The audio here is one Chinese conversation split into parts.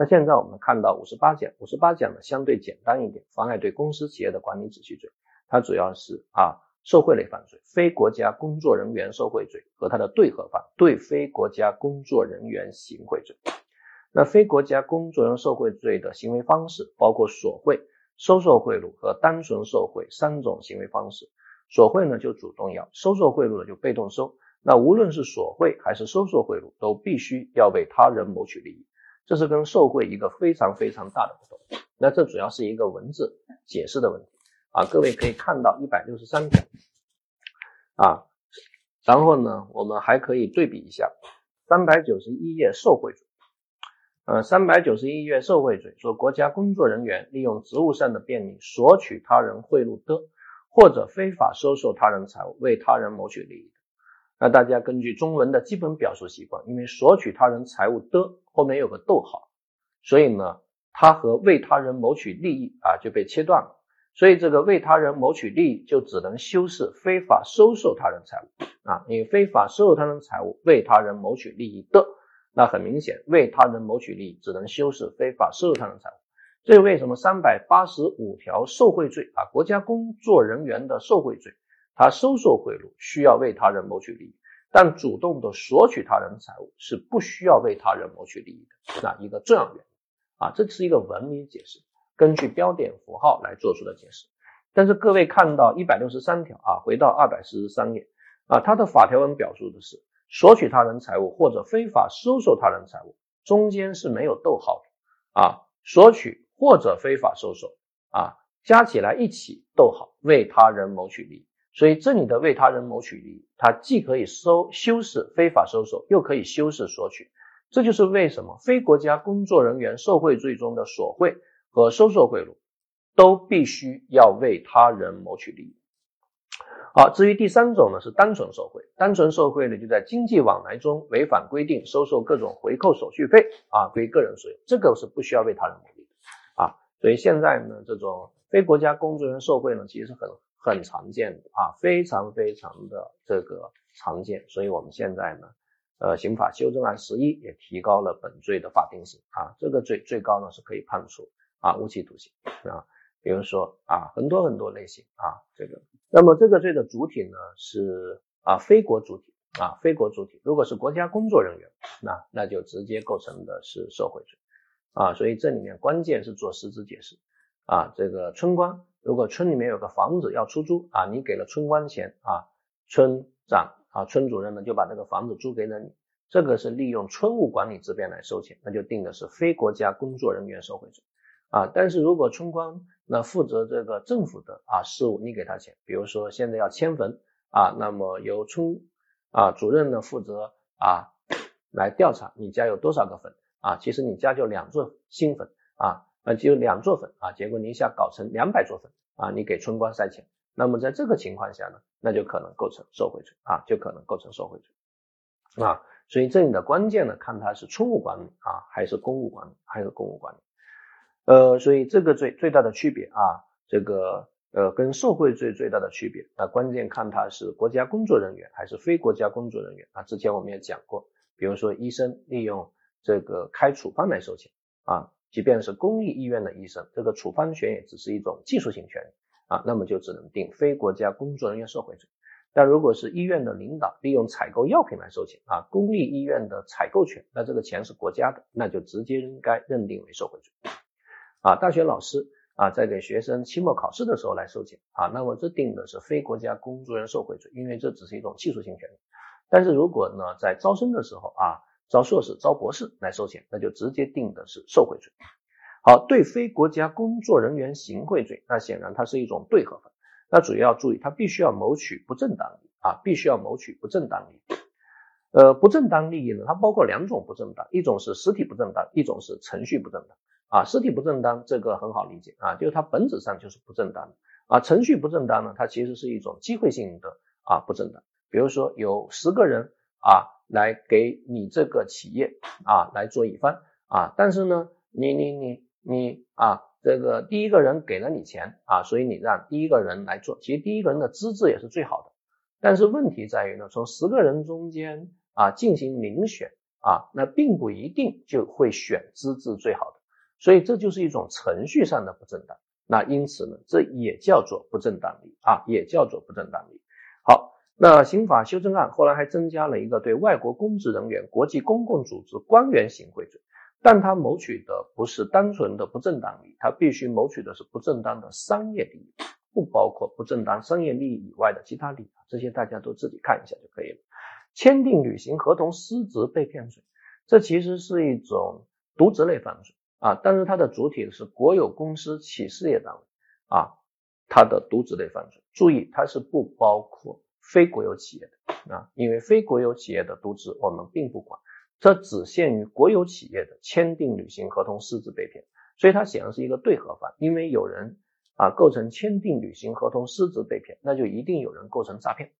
那现在我们看到五十八讲，五十八讲呢相对简单一点，妨碍对公司企业的管理秩序罪，它主要是啊受贿类犯罪，非国家工作人员受贿罪和它的对合犯对非国家工作人员行贿罪。那非国家工作人员受贿罪的行为方式包括索贿、收受贿赂和单纯受贿三种行为方式。索贿呢就主动要，收受贿赂呢就被动收。那无论是索贿还是收受贿赂，都必须要为他人谋取利益，这是跟受贿一个非常非常大的不同。那这主要是一个文字解释的问题啊，各位可以看到一百六十三条啊，然后呢，我们还可以对比一下三百九十一页受贿罪。呃，三百九十一页受贿罪说，国家工作人员利用职务上的便利索取他人贿赂的，或者非法收受他人财物，为他人谋取利益的。那大家根据中文的基本表述习惯，因为索取他人财物的后面有个逗号，所以呢，它和为他人谋取利益啊就被切断了。所以这个为他人谋取利益就只能修饰非法收受他人财物啊，因为非法收受他人财物为他人谋取利益的。那很明显，为他人谋取利益只能修饰非法收受他人财物。这为什么三百八十五条受贿罪啊？国家工作人员的受贿罪，他收受贿赂需要为他人谋取利益，但主动的索取他人财物是不需要为他人谋取利益的。那一个重要原因啊，这是一个文明解释，根据标点符号来做出的解释。但是各位看到一百六十三条啊，回到二百四十三页啊，它的法条文表述的是。索取他人财物或者非法收受他人财物，中间是没有逗号的啊。索取或者非法收受啊，加起来一起逗号，为他人谋取利益。所以这里的为他人谋取利益，它既可以收修饰非法收受，又可以修饰索取。这就是为什么非国家工作人员受贿罪中的索贿和收受贿赂，都必须要为他人谋取利益。好，至于第三种呢，是单纯受贿。单纯受贿呢，就在经济往来中违反规定收受各种回扣、手续费啊，归个人所有，这个是不需要为他人谋利的啊。所以现在呢，这种非国家工作人员受贿呢，其实是很很常见的啊，非常非常的这个常见。所以我们现在呢，呃，刑法修正案十一也提高了本罪的法定刑啊，这个罪最高呢是可以判处啊无期徒刑啊。比如说啊，很多很多类型啊，这个。那么这个罪的主体呢是啊非国主体啊非国主体，如果是国家工作人员，那那就直接构成的是受贿罪啊，所以这里面关键是做实质解释啊，这个村官如果村里面有个房子要出租啊，你给了村官钱啊，村长啊村主任呢就把这个房子租给了你，这个是利用村务管理之便来收钱，那就定的是非国家工作人员受贿罪。啊，但是如果村官那负责这个政府的啊事务，你给他钱，比如说现在要迁坟啊，那么由村啊主任呢负责啊来调查你家有多少个坟啊，其实你家就两座新坟啊，啊只有两座坟啊，结果你一下搞成两百座坟啊，你给村官塞钱，那么在这个情况下呢，那就可能构成受贿罪啊，就可能构成受贿罪啊，所以这里的关键呢，看他是村务管理啊，还是公务管理，还是公务管理。呃，所以这个罪最大的区别啊，这个呃跟受贿罪最大的区别，那关键看他是国家工作人员还是非国家工作人员啊。之前我们也讲过，比如说医生利用这个开处方来收钱啊，即便是公立医院的医生，这个处方权也只是一种技术性权利啊，那么就只能定非国家工作人员受贿罪。但如果是医院的领导利用采购药品来收钱啊，公立医院的采购权，那这个钱是国家的，那就直接应该认定为受贿罪。啊，大学老师啊，在给学生期末考试的时候来收钱啊，那么这定的是非国家工作人员受贿罪，因为这只是一种技术性权利。但是如果呢，在招生的时候啊，招硕士、招博士来收钱，那就直接定的是受贿罪。好，对非国家工作人员行贿罪，那显然它是一种对合犯，那主要注意，它必须要谋取不正当利益啊，必须要谋取不正当利益。呃，不正当利益呢，它包括两种不正当，一种是实体不正当，一种是程序不正当。啊，实体不正当这个很好理解啊，就是它本质上就是不正当的啊。程序不正当呢，它其实是一种机会性的啊不正当。比如说有十个人啊来给你这个企业啊来做乙方啊，但是呢你你你你啊这个第一个人给了你钱啊，所以你让第一个人来做，其实第一个人的资质也是最好的，但是问题在于呢，从十个人中间啊进行遴选啊，那并不一定就会选资质最好的，所以这就是一种程序上的不正当。那因此呢，这也叫做不正当利啊，也叫做不正当利。好，那刑法修正案后来还增加了一个对外国公职人员、国际公共组织官员行贿罪，但他谋取的不是单纯的不正当利益，他必须谋取的是不正当的商业利益，不包括不正当商业利益以外的其他利益，这些大家都自己看一下就可以了。签订履行合同失职被骗罪，这其实是一种渎职类犯罪。啊，但是它的主体是国有公司、企事业单位啊，它的渎职类犯罪。注意，它是不包括非国有企业的啊，因为非国有企业的渎职我们并不管，这只限于国有企业的签订履行合同失职被骗，所以它显然是一个对合犯。因为有人啊构成签订履行合同失职被骗，那就一定有人构成诈骗。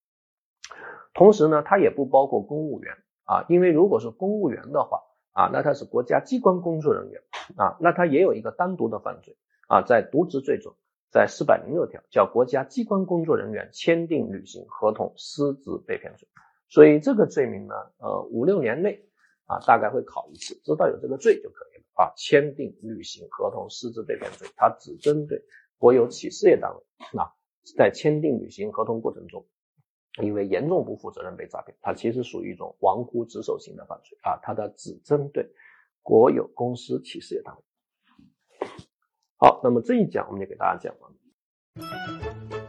同时呢，它也不包括公务员啊，因为如果是公务员的话。啊，那他是国家机关工作人员啊，那他也有一个单独的犯罪啊，在渎职罪中，在四百零六条叫国家机关工作人员签订履行合同失职被骗罪，所以这个罪名呢，呃，五六年内啊，大概会考一次，知道有这个罪就可以了啊。签订履行合同失职被骗罪，它只针对国有企事业单位，那在签订履行合同过程中。因为严重不负责任被诈骗，它其实属于一种玩忽职守型的犯罪啊，它的只针对国有公司、企事业单位。好，那么这一讲我们就给大家讲完了。